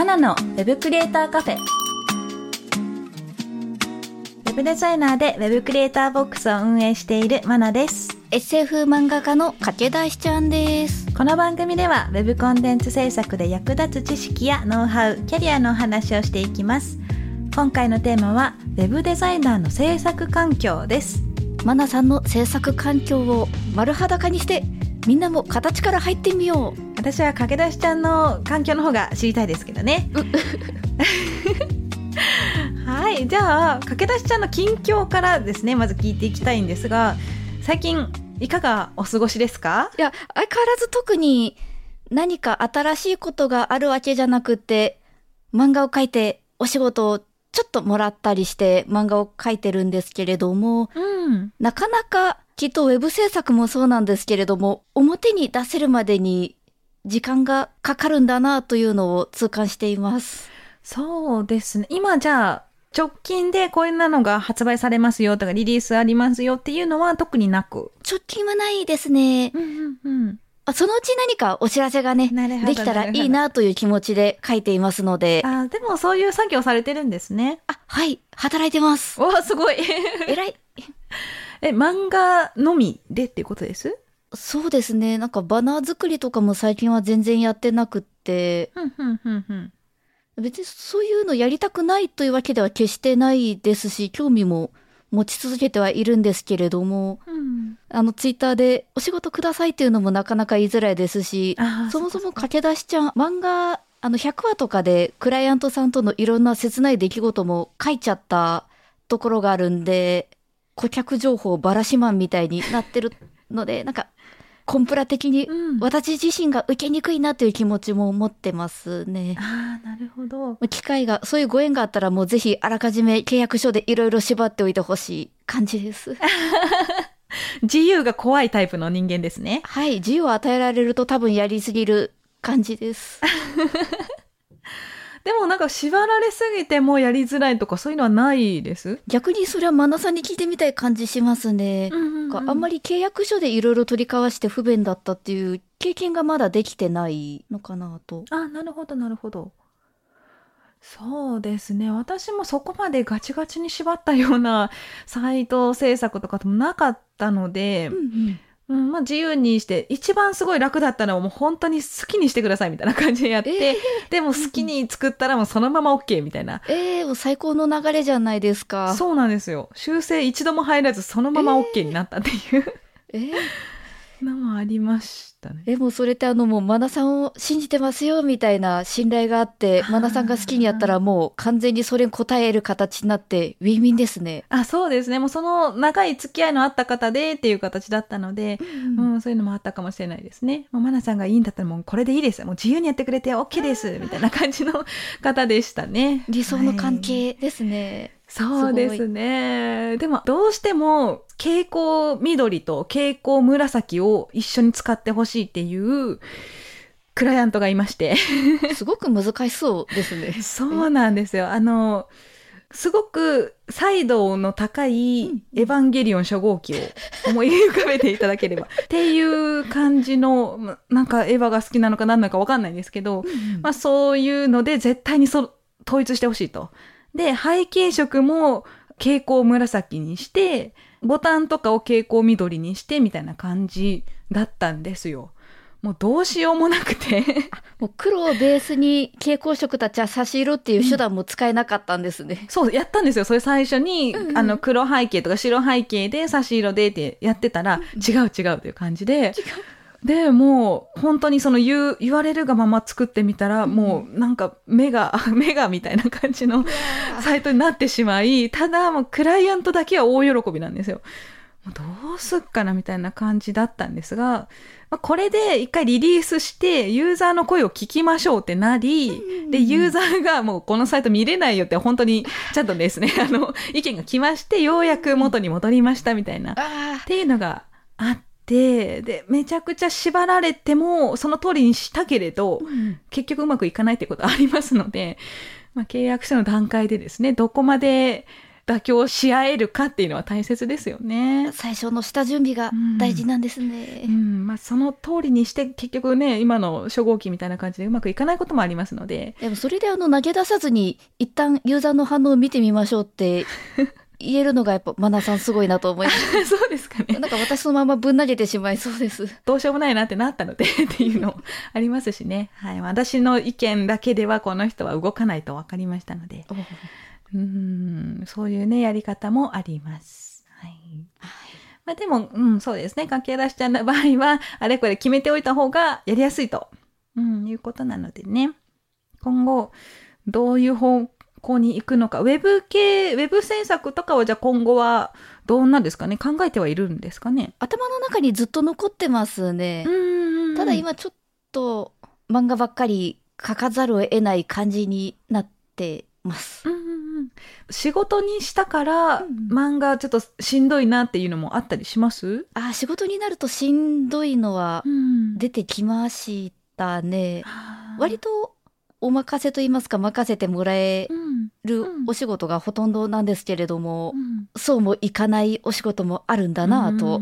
マナのウェブクリエイターカフェ。ウェブデザイナーでウェブクリエイターボックスを運営しているマナです。SF 漫画家の駆け出しちゃんです。この番組では Web コンテンツ制作で役立つ知識やノウハウ、キャリアのお話をしていきます。今回のテーマは Web デザイナーの制作環境です。マナさんの制作環境を丸裸にして、みんなも形から入ってみよう。私は駆け出しちゃんの環境の方が知りたいですけどね。はい、じゃあ駆け出しちゃんの近況からですね、まず聞いていきたいんですが、最近いかがお過ごしですか？いや、相変わらず特に何か新しいことがあるわけじゃなくて、漫画を描いてお仕事をちょっともらったりして漫画を描いてるんですけれども、うん。なかなかきっとウェブ制作もそうなんですけれども、表に出せるまでに時間がかかるんだなというのを痛感しています。そうですね。今じゃあ、直近でこういうのが発売されますよとかリリースありますよっていうのは特になく？直近はないですね。うんうんうん。あそのうち何かお知らせがね、できたらいいなという気持ちで書いていますので、あでもそういう作業されてるんですね。あ、はい、働いてます。わすごい。偉い。え、漫画のみでっていうことです？そうですね。なんかバナー作りとかも最近は全然やってなくって、うんうんうんうん。別にそういうのやりたくないというわけでは決してないですし、興味も持ち続けてはいるんですけれども、うん、あのツイッターでお仕事くださいっていうのもなかなか言いづらいですし、そもそも駆け出しちゃん、漫画、あの100話とかでクライアントさんとのいろんな切ない出来事も書いちゃったところがあるんで、顧客情報バラシマンみたいになってるので、なんか、コンプラ的にうん私自身が受けにくいなという気持ちも持ってますね。ああ、なるほど。機会が、そういうご縁があったらもうぜひあらかじめ契約書でいろいろ縛っておいてほしい感じです。自由が怖いタイプの人間ですね。はい、自由を与えられると多分やりすぎる感じです。でもなんか縛られすぎてもやりづらいとかそういうのはないです？逆にそれはマナさんに聞いてみたい感じしますね。なんかあんまり。り契約書でいろいろ取り交わして不便だったっていう経験がまだできてないのかなと。あなるほど、なるほど。そうですね。私もそこまでガチガチに縛ったようなサイト制作とかもなかったので、うん、まあ自由にして、一番すごい楽だったのはもう本当に好きにしてくださいみたいな感じでやって、えでも好きに作ったらもうそのまま OK みたいな。えー、もう最高の流れじゃないですか。そうなんですよ。修正一度も入らずそのまま OK になったっていうえーのもありましたね。え、もうそれってあのもうマナさんを信じてますよみたいな信頼があって、マナさんが好きにやったらもう完全にそれに応える形になってウィンウィンですね。あ、そうですね。もうその長い付き合いのあった方でっていう形だったので、うん、そういうのもあったかもしれないですね。もうマナさんがいいんだったらもうこれでいいです。もう自由にやってくれて OK です。みたいな感じの方でしたね。理想の関はい係ですね。そうですね。でもどうしても蛍光緑と蛍光紫を一緒に使ってほしいっていうクライアントがいまして。すごく難しそうですね。そうなんですよ。あの、すごく彩度の高いエヴァンゲリオン初号機を思い浮かべていただければ。っていう感じの、まなんかエヴァが好きなのか何なのかわかんないんですけど、まあそういうので絶対にそ統一してほしいと。で、背景色も蛍光紫にして、ボタンとかを蛍光緑にしてみたいな感じだったんですよ。もうどうしようもなくて。もう黒をベースに蛍光色たちは差し色っていう手段も使えなかったんですね。そう、やったんですよ。それ最初に、うんうんあの、黒背景とか白背景で差し色でってやってたら、違う違うという感じで、で、もう、本当にその言う、言われるがまま作ってみたら、もう、なんか、目が、目がみたいな感じのサイトになってしまい、ただ、もう、クライアントだけは大喜びなんですよ。どうすっかなみたいな感じだったんですが、まあ、これで一回リリースしてユーザーの声を聞きましょうってなり、で、ユーザーがもうこのサイト見れないよって本当に ちゃんとですね、あの、意見が来ましてようやく元に戻りましたみたいな、っていうのがあって、で、めちゃくちゃ縛られてもその通りにしたけれど、結局うまくいかないってことありますので、まあ、契約書の段階でですね、どこまで妥協し合えるかっていうのは大切ですよね。最初の下準備が大事なんですね。うん、まあその通りにして結局ね、今の初号機みたいな感じでうまくいかないこともありますので。でもそれであの投げ出さずに一旦ユーザーの反応を見てみましょうって 言えるのがやっぱマナさんすごいなと思います。そうですかね。なんか私のままぶん投げてしまいそうです。どうしようもないなってなったのでっていうのもありますしね。はい。私の意見だけではこの人は動かないと分かりましたので。うん、そういうね、やり方もあります。はい。まあでも、うん、そうですね。駆け出しちゃんの場合は、あれこれ決めておいた方がやりやすいと、うん、いうことなのでね。今後、どういう方向に行くのか。ウェブ系、ウェブ制作とかはじゃあ今後はどうなんですかね？考えてはいるんですかね？頭の中にずっと残ってますね。うんただ、今ちょっと漫画ばっかり書かざるを得ない感じになってます。うんうんうん仕事にしたから、うん漫画ちょっとしんどいなっていうのもあったりします？あ、仕事になるとしんどいのはん出てきましたね。割とお任せと言いますか任せてもらえうん。るうん。お仕事がほとんどなんですけれども、うん。そうもいかないお仕事もあるんだなぁと、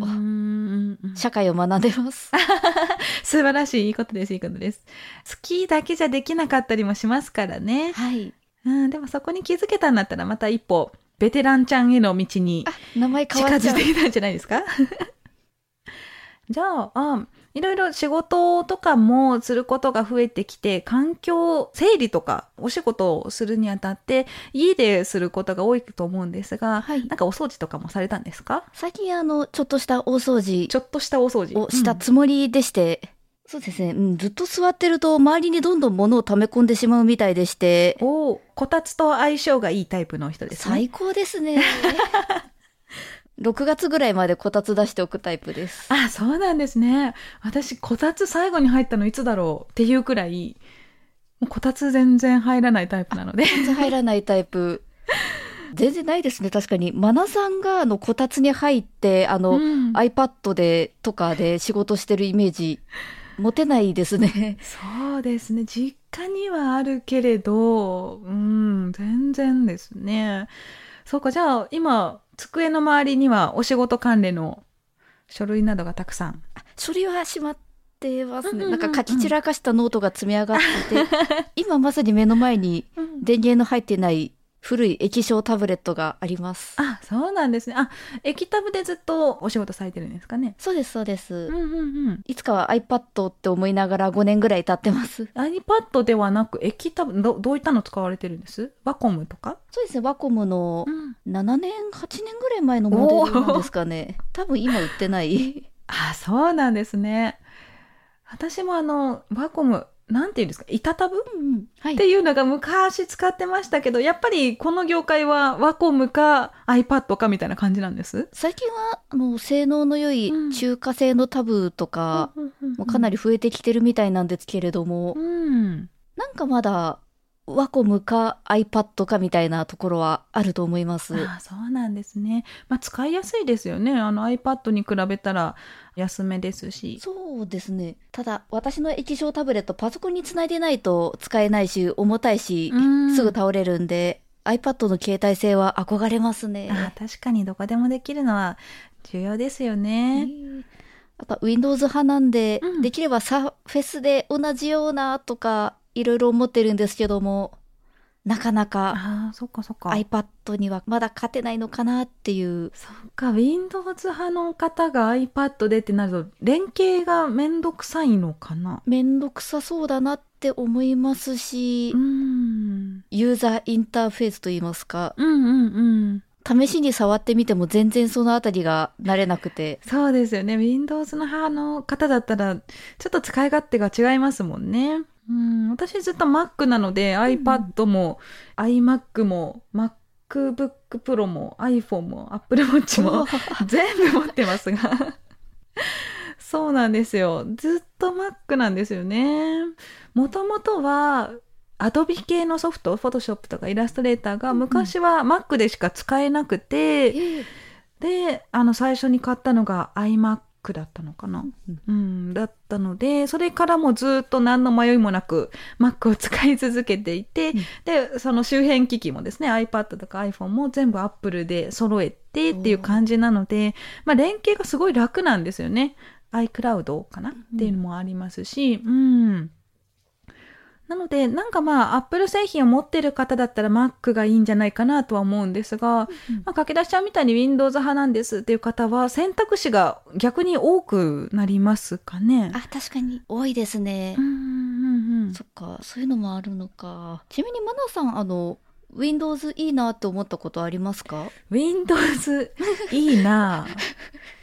社会を学んでます。素晴らしいいいことですいいことです。好きだけじゃできなかったりもしますからね、はい。うん、でもそこに気づけたんだったらまた一歩ベテランちゃんへの道に近づい。てきたんじゃないですか？じゃああいろいろ仕事とかもすることが増えてきて環境整理とかお仕事をするにあたって家ですることが多いと思うんですが、はい。なんかお掃除とかもされたんですか？最近あの、ちょっとした大掃除ちょっとしたお掃除。をしたつもりでして、そうですね、うん、ずっと座ってると周りにどんどん物を溜め込んでしまうみたいでして、おおこたつと相性がいいタイプの人ですね。最高ですね。6月ぐらいまでこたつ出しておくタイプです。あそうなんですね私こたつ最後に入ったのいつだろうっていうくらいもうこたつ全然入らないタイプなのでこたつ入らないタイプ。全然ないですね、確かに。マナさんがあのこたつに入って、あの、うん iPad でとかで仕事してるイメージ持てないですね。そうですね実家にはあるけれどうん全然ですねそうかじゃあ今机の周りにはお仕事関連の書類などがたくさん。書類はしまってますね。なんか書き散らかしたノートが積み上がってて、今まさに目の前に電源の入ってない古い液晶タブレットがあります。あそうなんですねあ液タブでずっとお仕事されてるんですかねそうです、そうです。うんうんうんいつかは iPad って思いながら5年ぐらい経ってます。iPad ではなく液タブどどういったの使われてるんです？ワコムとか、そうですね、ワコムのん、7年、8年ぐらい前のモデルなんですかね。多分今売ってない。あそうなんですね私もあのワコムなんていうんですか？板タブ？うん、はいって。いうのが昔使ってましたけど、やっぱりこの業界はワコムか iPad かみたいな感じなんです？最近は、あの、性能の良いうん中華製のタブとか、もうかなり。り増えてきてるみたいなんですけれども、うん。なんかまだ、ワコムか iPad かみたいなところはあると思います。ああそうなんですね。まあ使いやすいですよね。あの iPad に比べたら安めですし。そうですね。ただ、私の液晶タブレット、パソコンにつないでないと使えないし、重たいし、うんすぐ倒れるんで、iPad の携帯性は憧れますね。ああ確かにどこでもできるのは重要ですよね。やっぱ Windows 派なんで、うんできればサーフェスで同じようなとか、いろいろ思ってるんですけども、なかなかああそっかそっか。iPad にはまだ勝てないのかなっていう。そっか Windows 派の方が iPad でってなると連携がめんどくさいのかな。めんどくさそうだなって思いますし、うん。ユーザーインターフェースといいますか、うんうんうん。試しに触ってみても全然そのあたりが慣れなくて。そうですよね。Windows の派の方だったら、ちょっと使い勝手が違いますもんね。うん、私ずっと Mac なので、iPad も iMac も Mac MacBook Pro も iPhone も Apple Watch も全部持ってますがそうなんですよ。ずっと Mac なんですよね。もともとは Adobe 系のソフト、Photoshop とかイラストレーターが昔は Mac でしか使えなくて、ええで、あの最初に買ったのが iMac だったのかな？うん、だったので、それからもずっと何の迷いもなく Mac を使い続けていて、うんで、その周辺機器もですね、iPad とか iPhone も全部 Apple で揃えてっていう感じなので、まあ連携がすごい楽なんですよね。iCloud かな？っていうのもありますし、うん。なので、なんかまあ、Apple 製品を持ってる方だったら Mac がいいんじゃないかなとは思うんですが、まあ、駆け出しちゃんみたいに Windows 派なんですっていう方は選択肢が逆に多くなりますかね。あ、確かに多いですねう。んうんうんそっか、そういうのもあるのか。ちなみにマナさん、あの、Windows いいなって思ったことありますか？Windows いいなぁ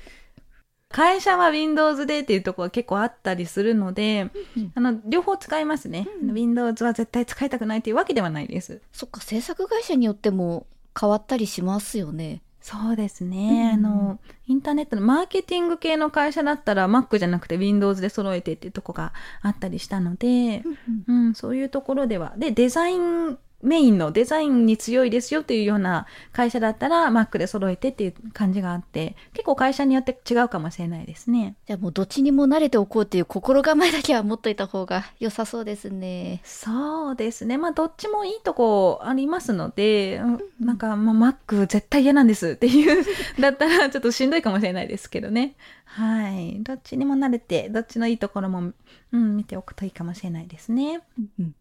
会社は Windows でっていうところが結構あったりするので、うんあの、両方使いますね。うん Windows は絶対使いたくないっていうわけではないです。そっか、制作会社によっても変わったりしますよね。そうですね、うんあの、インターネットのマーケティング系の会社だったら Mac じゃなくて Windows で揃えてっていうとこがあったりしたので、うん、そういうところでは。で、デザインメインのデザインに強いですよっていうような会社だったら Mac で揃えてっていう感じがあって、結構会社によって違うかもしれないですね。じゃあもうどっちにも慣れておこうっていう心構えだけは持っといた方が良さそうですね。そうですね。まあ、どっちもいいとこありますので、うんなんか、まあ、Mac 絶対嫌なんですっていう、だったらちょっとしんどいかもしれないですけどね。はい。どっちにも慣れて、どっちのいいところも、うん、見ておくといいかもしれないですね。うん。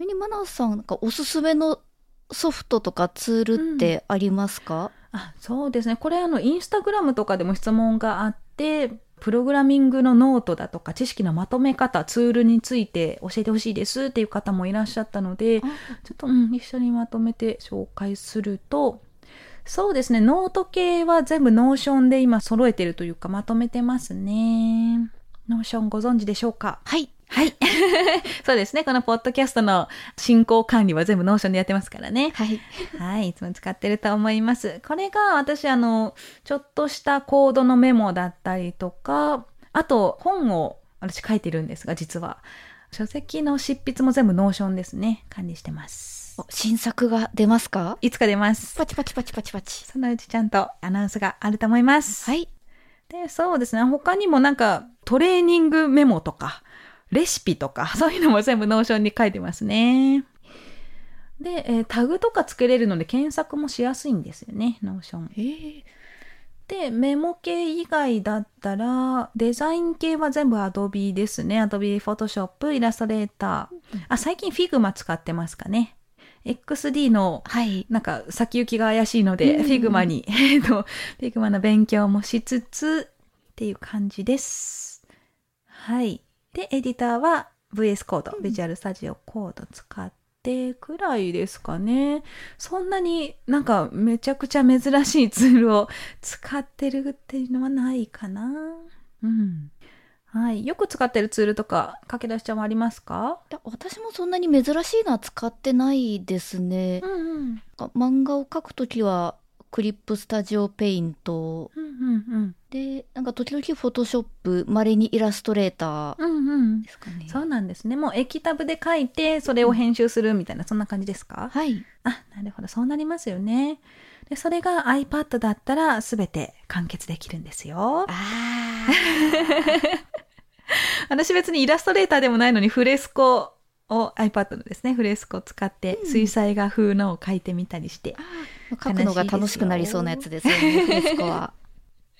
ちなみにマナさん、なんかおすすめのソフトとかツールってありますか、あ、そうですね。これあの、インスタグラムとかでも質問があって、プログラミングのノートだとか知識のまとめ方、ツールについて教えてほしいですっていう方もいらっしゃったので、ちょっと、うん、一緒にまとめて紹介すると、そうですね、ノート系は全部 Notion で今揃えてるというかまとめてますね。 Notion ご存知でしょうか？はい。はい。そうですね、このポッドキャストの進行管理は全部 Notion でやってますからね。はい。はい、いつも使ってると思います。これが私、あの、ちょっとしたコードのメモだったりとか、あと本を私書いてるんですが、実は。書籍の執筆も全部 Notion ですね。管理してます。お新作が出ますか？いつか出ます。パチパチパチパチパチ。そのうちちゃんとアナウンスがあると思います。はい。で、そうですね。他にもなんかトレーニングメモとか、レシピとか、そういうのも全部 Notion に書いてますね。で、えータグとかつけれるので検索もしやすいんですよね、 Notion。ええで、メモ系以外だったら、デザイン系は全部 Adobe ですね。Adobe Photoshop、 Illustrator。あ、最近 Figma 使ってますかね。XD のはい。なんか先行きが怪しいので、うん Figma に、えっと、 Figma の勉強もしつつっていう感じです。はい。で、エディターは VS コード、ビジュアルスタジオコード使ってくらいですかね。そんなになんかめちゃくちゃ珍しいツールを使ってるっていうのはないかな。うん。はい。よく使ってるツールとか、駆け出しちゃんはありますか？私もそんなに珍しいのは使ってないですね。んうん。なんか漫画を描くときは、クリップスタジオペイントうんうんうん。で、なんか時々フォトショップ、稀にイラストレーターうんうんで。すかね。そうなんですね。もう液タブで書いて、それを編集するみたいな、そんな感じですか？はい。あ、なるほど。そうなりますよね。で、それが iPad だったら全て完結できるんですよ。あ 私別にイラストレーターでもないのにフレスコを iPad のですね、フレスコを使ってうん水彩画風のを書いてみたりして。あ。描くのが楽しくなりそうなやつですよね、フレスコは。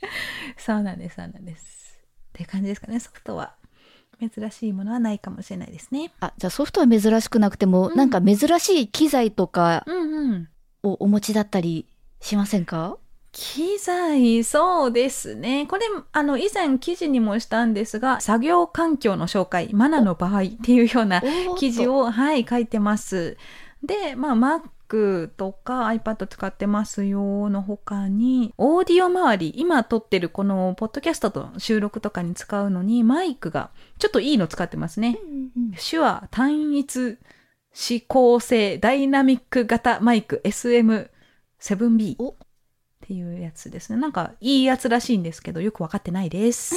そうなんです、そうなんです。って感じですかね、ソフトは。珍しいものはないかもしれないですね。あ、じゃあソフトは珍しくなくても、うんなんか珍しい機材とかうんうん。をお持ちだったりしませんか？機材、そうですね。これ、あの、以前記事にもしたんですが、作業環境の紹介、マナの場合っていうような記事を、はい、書いてます。で、まあ、Mac とか iPad 使ってますよの他に、オーディオ周り、今撮ってるこのポッドキャストと収録とかに使うのに、マイクがちょっといいの使ってますね。手話単一指向性ダイナミック型マイク SM 7B おっていうやつですね。なんかいいやつらしいんですけど、よくわかってないです。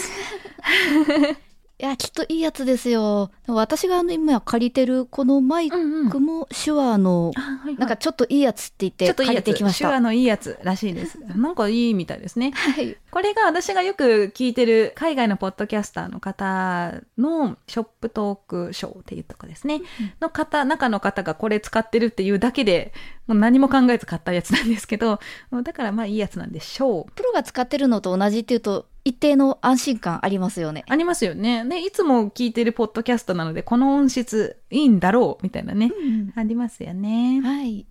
いや、きっといいやつですよ。私があの今借りてるこのマイんクも手話の、なんかちょっといいやつって言って借ちょっといいやつ、りてきました。手話のいいやつらしいです。なんかいいみたいですね。はい。これが私がよく聞いてる海外のポッドキャスターの方のショップトークショーっていうとこですね。の方、中の方がこれ使ってるっていうだけで、もう何も考えず買ったやつなんですけど、だからまあいいやつなんでしょう。プロが使ってるのと同じっていうと、一定の安心感ありますよね。ありますよね。で、いつも聞いてるポッドキャストなので、この音質いいんだろうみたいなね。ありますよね。はい。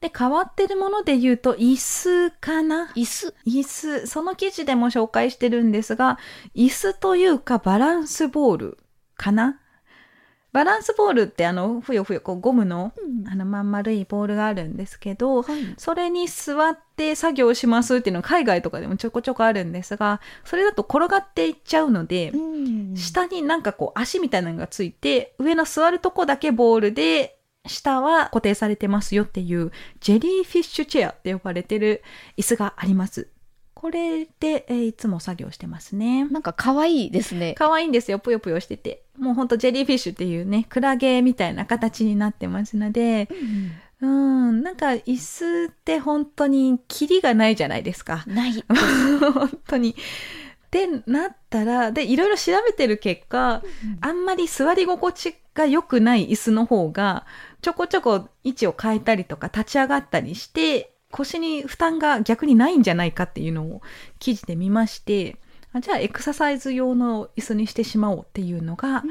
で、変わってるもので言うと、椅子かな？椅子。椅子、その記事でも紹介してるんですが、椅子というかバランスボールかな？バランスボールってあの、ふよふよこうゴムの、あのまん丸いボールがあるんですけど、はい。それに座って作業しますっていうのが海外とかでもちょこちょこあるんですが、それだと転がっていっちゃうので、うん下になんかこう足みたいなのがついて、上の座るとこだけボールで、下は固定されてますよっていう、ジェリーフィッシュチェアって呼ばれてる椅子があります。これで、えーいつも作業してますね。なんか可愛いですね。可愛いんですよ。ぷよぷよしてて。もうほんとジェリーフィッシュっていうね、クラゲみたいな形になってますので、うん、なんか椅子って本当にキリがないじゃないですか。ない。本当に。ってなったら、で、いろいろ調べてる結果、あんまり座り心地が良くない椅子の方が、ちょこちょこ位置を変えたりとか立ち上がったりして、腰に負担が逆にないんじゃないかっていうのを記事で見まして、あじゃあエクササイズ用の椅子にしてしまおうっていうのが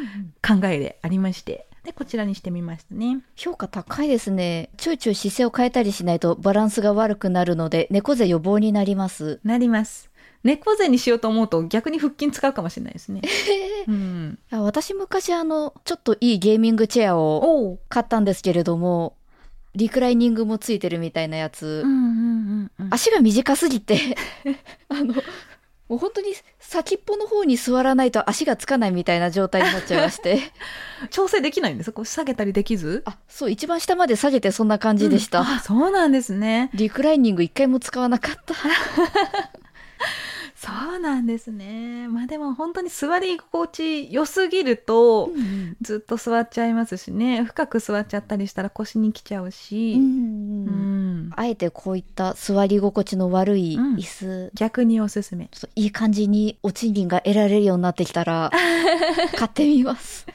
考えでありまして、で、こちらにしてみましたね。評価高いですね。ちょいちょい姿勢を変えたりしないとバランスが悪くなるので、猫背予防になります。なります。猫背にしようと思うと逆に腹筋使うかもしれないですね。うん。私昔あの、ちょっといいゲーミングチェアを。買ったんですけれども、リクライニングもついてるみたいなやつ、うんうんうんうん。足が短すぎて、あの、もう本当に先っぽの方に座らないと足がつかないみたいな状態になっちゃいまして。調整できないんですこう下げたりできず？あ、そう、一番下まで下げてそんな感じでした。うんあそうなんですね。リクライニング一回も使わなかった。そうなんですね。まあでも本当に座り心地良すぎると、ずっと座っちゃいますしね。深く座っちゃったりしたら腰に来ちゃうし。うんあえてこういった座り心地の悪い椅子、逆におすすめ。いい感じにお賃金が得られるようになってきたら、買ってみます。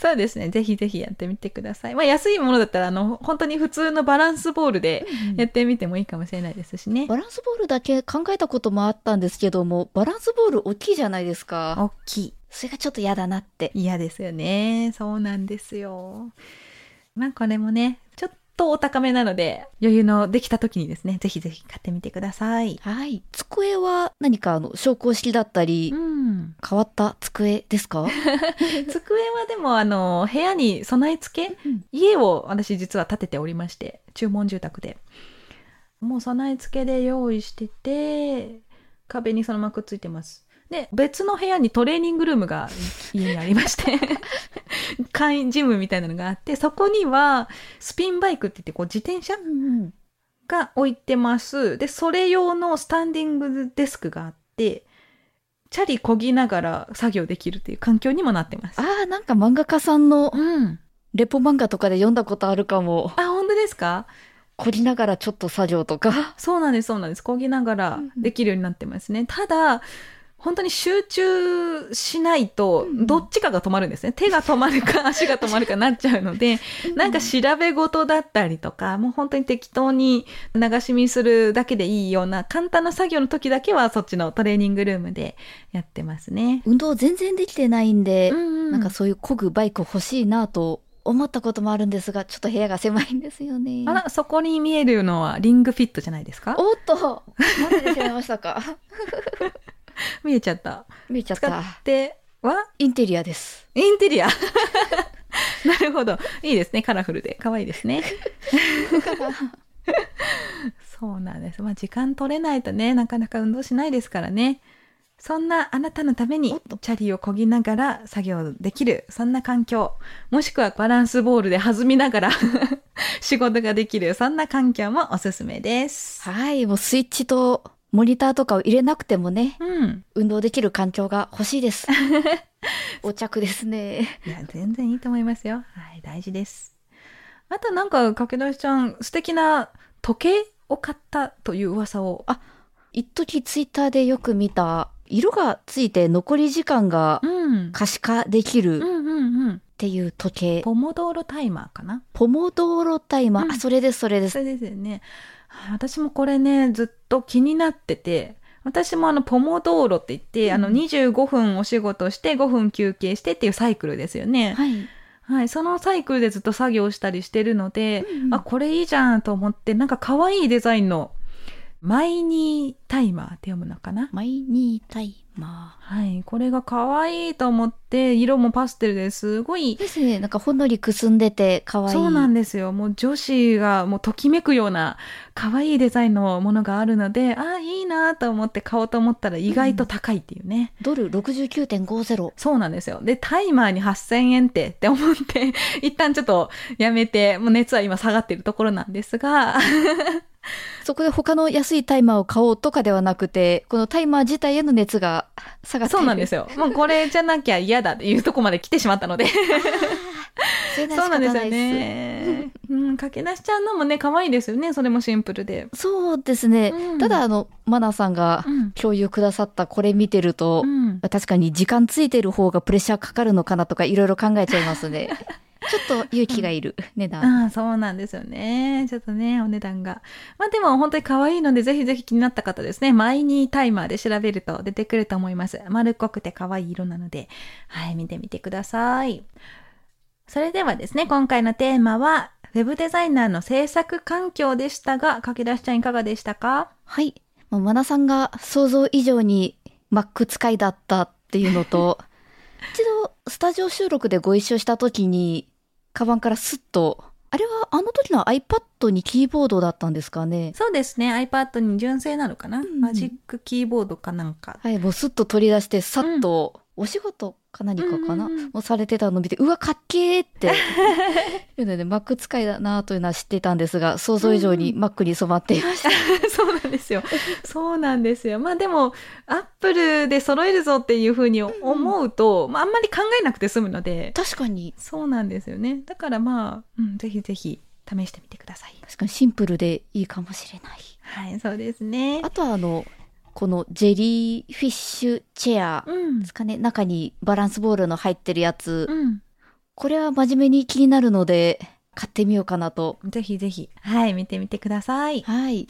そうですね。ぜひぜひやってみてください。まあ安いものだったら、あの、本当に普通のバランスボールでやってみてもいいかもしれないですしね。バランスボールだけ考えたこともあったんですけども、バランスボール大きいじゃないですか。大きい。それがちょっと嫌だなって。嫌ですよね。そうなんですよ。まあこれもね、ちょっとお高めなので、余裕のできた時にですね、ぜひぜひ買ってみてください。はい。机は何かあの、昇降式だったり、うん。変わった机ですか？机はでもあの、部屋に備え付け、家を私実は建てておりまして、注文住宅で。もう備え付けで用意してて、壁にそのままくっついてます。で、別の部屋にトレーニングルームが 家にありまして、会員ジムみたいなのがあって、そこにはスピンバイクって言ってこう自転車うんが置いてます。で、それ用のスタンディングデスクがあって、チャリ漕ぎながら作業できるっていう環境にもなってます。ああ、なんか漫画家さんのうん。レポ漫画とかで読んだことあるかも。あ、本当ですか？凝りながらちょっと作業とか。そうなんです、そうなんです。漕ぎながらできるようになってますね。ただ、本当に集中しないと、どっちかが止まるんですね。手が止まるか 足が止まるかなっちゃうので、なんか調べ事だったりとか、もう本当に適当に流し見するだけでいいような簡単な作業の時だけはそっちのトレーニングルームでやってますね。運動全然できてないんで、うんなんかそういう漕ぐバイク欲しいなと思ったこともあるんですが、ちょっと部屋が狭いんですよね。あら、そこに見えるのはリングフィットじゃないですか？おっと待ってしまいましたか？見えちゃった。見えちゃっ使た。っては？インテリアです。インテリア。なるほど。いいですね。カラフルで。可愛いですね。そうなんです。まあ時間取れないとね、なかなか運動しないですからね。そんなあなたのためにチャリを漕ぎながら作業できる、そんな環境。もしくはバランスボールで弾みながら 仕事ができる、そんな環境もおすすめです。はい、もうスイッチとモニターとかを入れなくてもね、うん。運動できる環境が欲しいです。お着ですね。いや、全然いいと思いますよ。はい、大事です。あとなんか、駆け出しちゃん、素敵な時計を買ったという噂を。あ一時ツイッターでよく見た、色がついて残り時間がうん。可視化できるっうんうんうん。ていう時計。ポモドーロタイマーかな？ポモドーロタイマー。うんあ、それです、それです。それですよね。はい私もこれね、ずっと気になってて、私もあの、ポモドーロって言って、うんあの、25分お仕事して5分休憩してっていうサイクルですよね。はい。はい。そのサイクルでずっと作業したりしてるので、うんうんあ、これいいじゃんと思って、なんか可愛いデザインの、マイニータイマーって読むのかな？マイニータイマはい。これが可愛いと思って、色もパステルですごいー。ですね。なんかほんのりくすんでて可愛い。そうなんですよ。もう女子がもうときめくような可愛いデザインのものがあるので、ああ、いいなと思って買おうと思ったら意外と高いっていうね。ドル69.50。そうなんですよ。で、タイマーに8000円ってって思って、一旦ちょっとやめて、もう熱は今下がってるところなんですが、そこで他の安いタイマーを買おうとかではなくて、このタイマー自体への熱が下がって。そうなんですよ。もうこれじゃなきゃ嫌嫌だっていうとこまで来てしまったので。そうなんですよね。うん、駆け出しちゃんのもね、可愛いですよね。それもシンプルで。す。そうですね。うんただ、あの、マナさんがうん。共有くださったこれ見てると、うん。確かに時間ついてる方がプレッシャーかかるのかなとかいろいろ考えちゃいますね。ちょっと勇気がいる値段。ああ、そうなんですよね。ちょっとね、お値段が。まあでも本当に可愛いので、ぜひぜひ気になった方ですね。マイニータイマーで調べると出てくると思います。丸っこくて可愛い色なので、はい、見てみてください。それではですね、今回のテーマは、ウェブデザイナーの制作環境でしたが、駆け出しちゃんいかがでしたか？はい。もうマナさんが想像以上に Mac 使いだったっていうのと、一度スタジオ収録でご一緒した時に、カバンからスッと、あれはあの時の iPad にキーボードだったんですかね？そうですね、iPad に純正なのかな、んマジックキーボードかなんか。はい、もうスッと取り出して、さっと、お仕事か何かかな、うんうんうんもうされてたのを見て、うわ、かっけーって。いうので、Mac 使いだなというのは知っていたんですが、想像以上に Mac に染まっていました。そうなんですよ。そうなんですよ。まあでも、アップルで揃えるぞっていうふうに思うと、まああんまり考えなくて済むので、確かに、そうなんですよね。だからまあ、うん、ぜひぜひ試してみてください。確かにシンプルでいいかもしれない。はい、そうですねあ。とはあの、このジェリーフィッシュチェアうんで。すかね、中にバランスボールの入ってるやつ、うん。これは真面目に気になるので、買ってみようかなと。ぜひぜひ、はい、見てみてください。はい。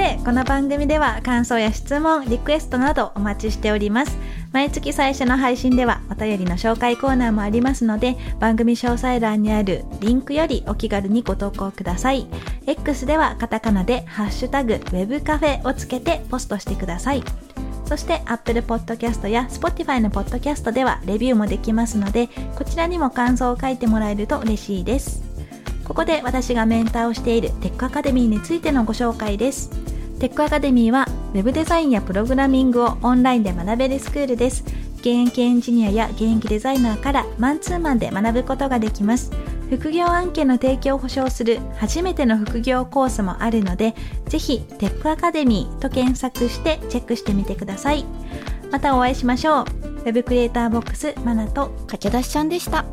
て、この番組では感想や質問、リクエストなどお待ちしております。毎月最初の配信ではお便りの紹介コーナーもありますので、番組詳細欄にあるリンクよりお気軽にご投稿ください。X ではカタカナでハッシュタグウェブカフェをつけてポストしてください。そして Apple Podcast や Spotify の Podcast ではレビューもできますので、こちらにも感想を書いてもらえると嬉しいです。ここで私がメンターをしているテックアカデミーについてのご紹介です。テックアカデミーは Web デザインやプログラミングをオンラインで学べるスクールです。現役エンジニアや現役デザイナーからマンツーマンで学ぶことができます。副業案件の提供を保証する初めての副業コースもあるので、ぜひテックアカデミーと検索してチェックしてみてください。またお会いしましょう。Web クリエイターボックスマナと駆け出しちゃんでした。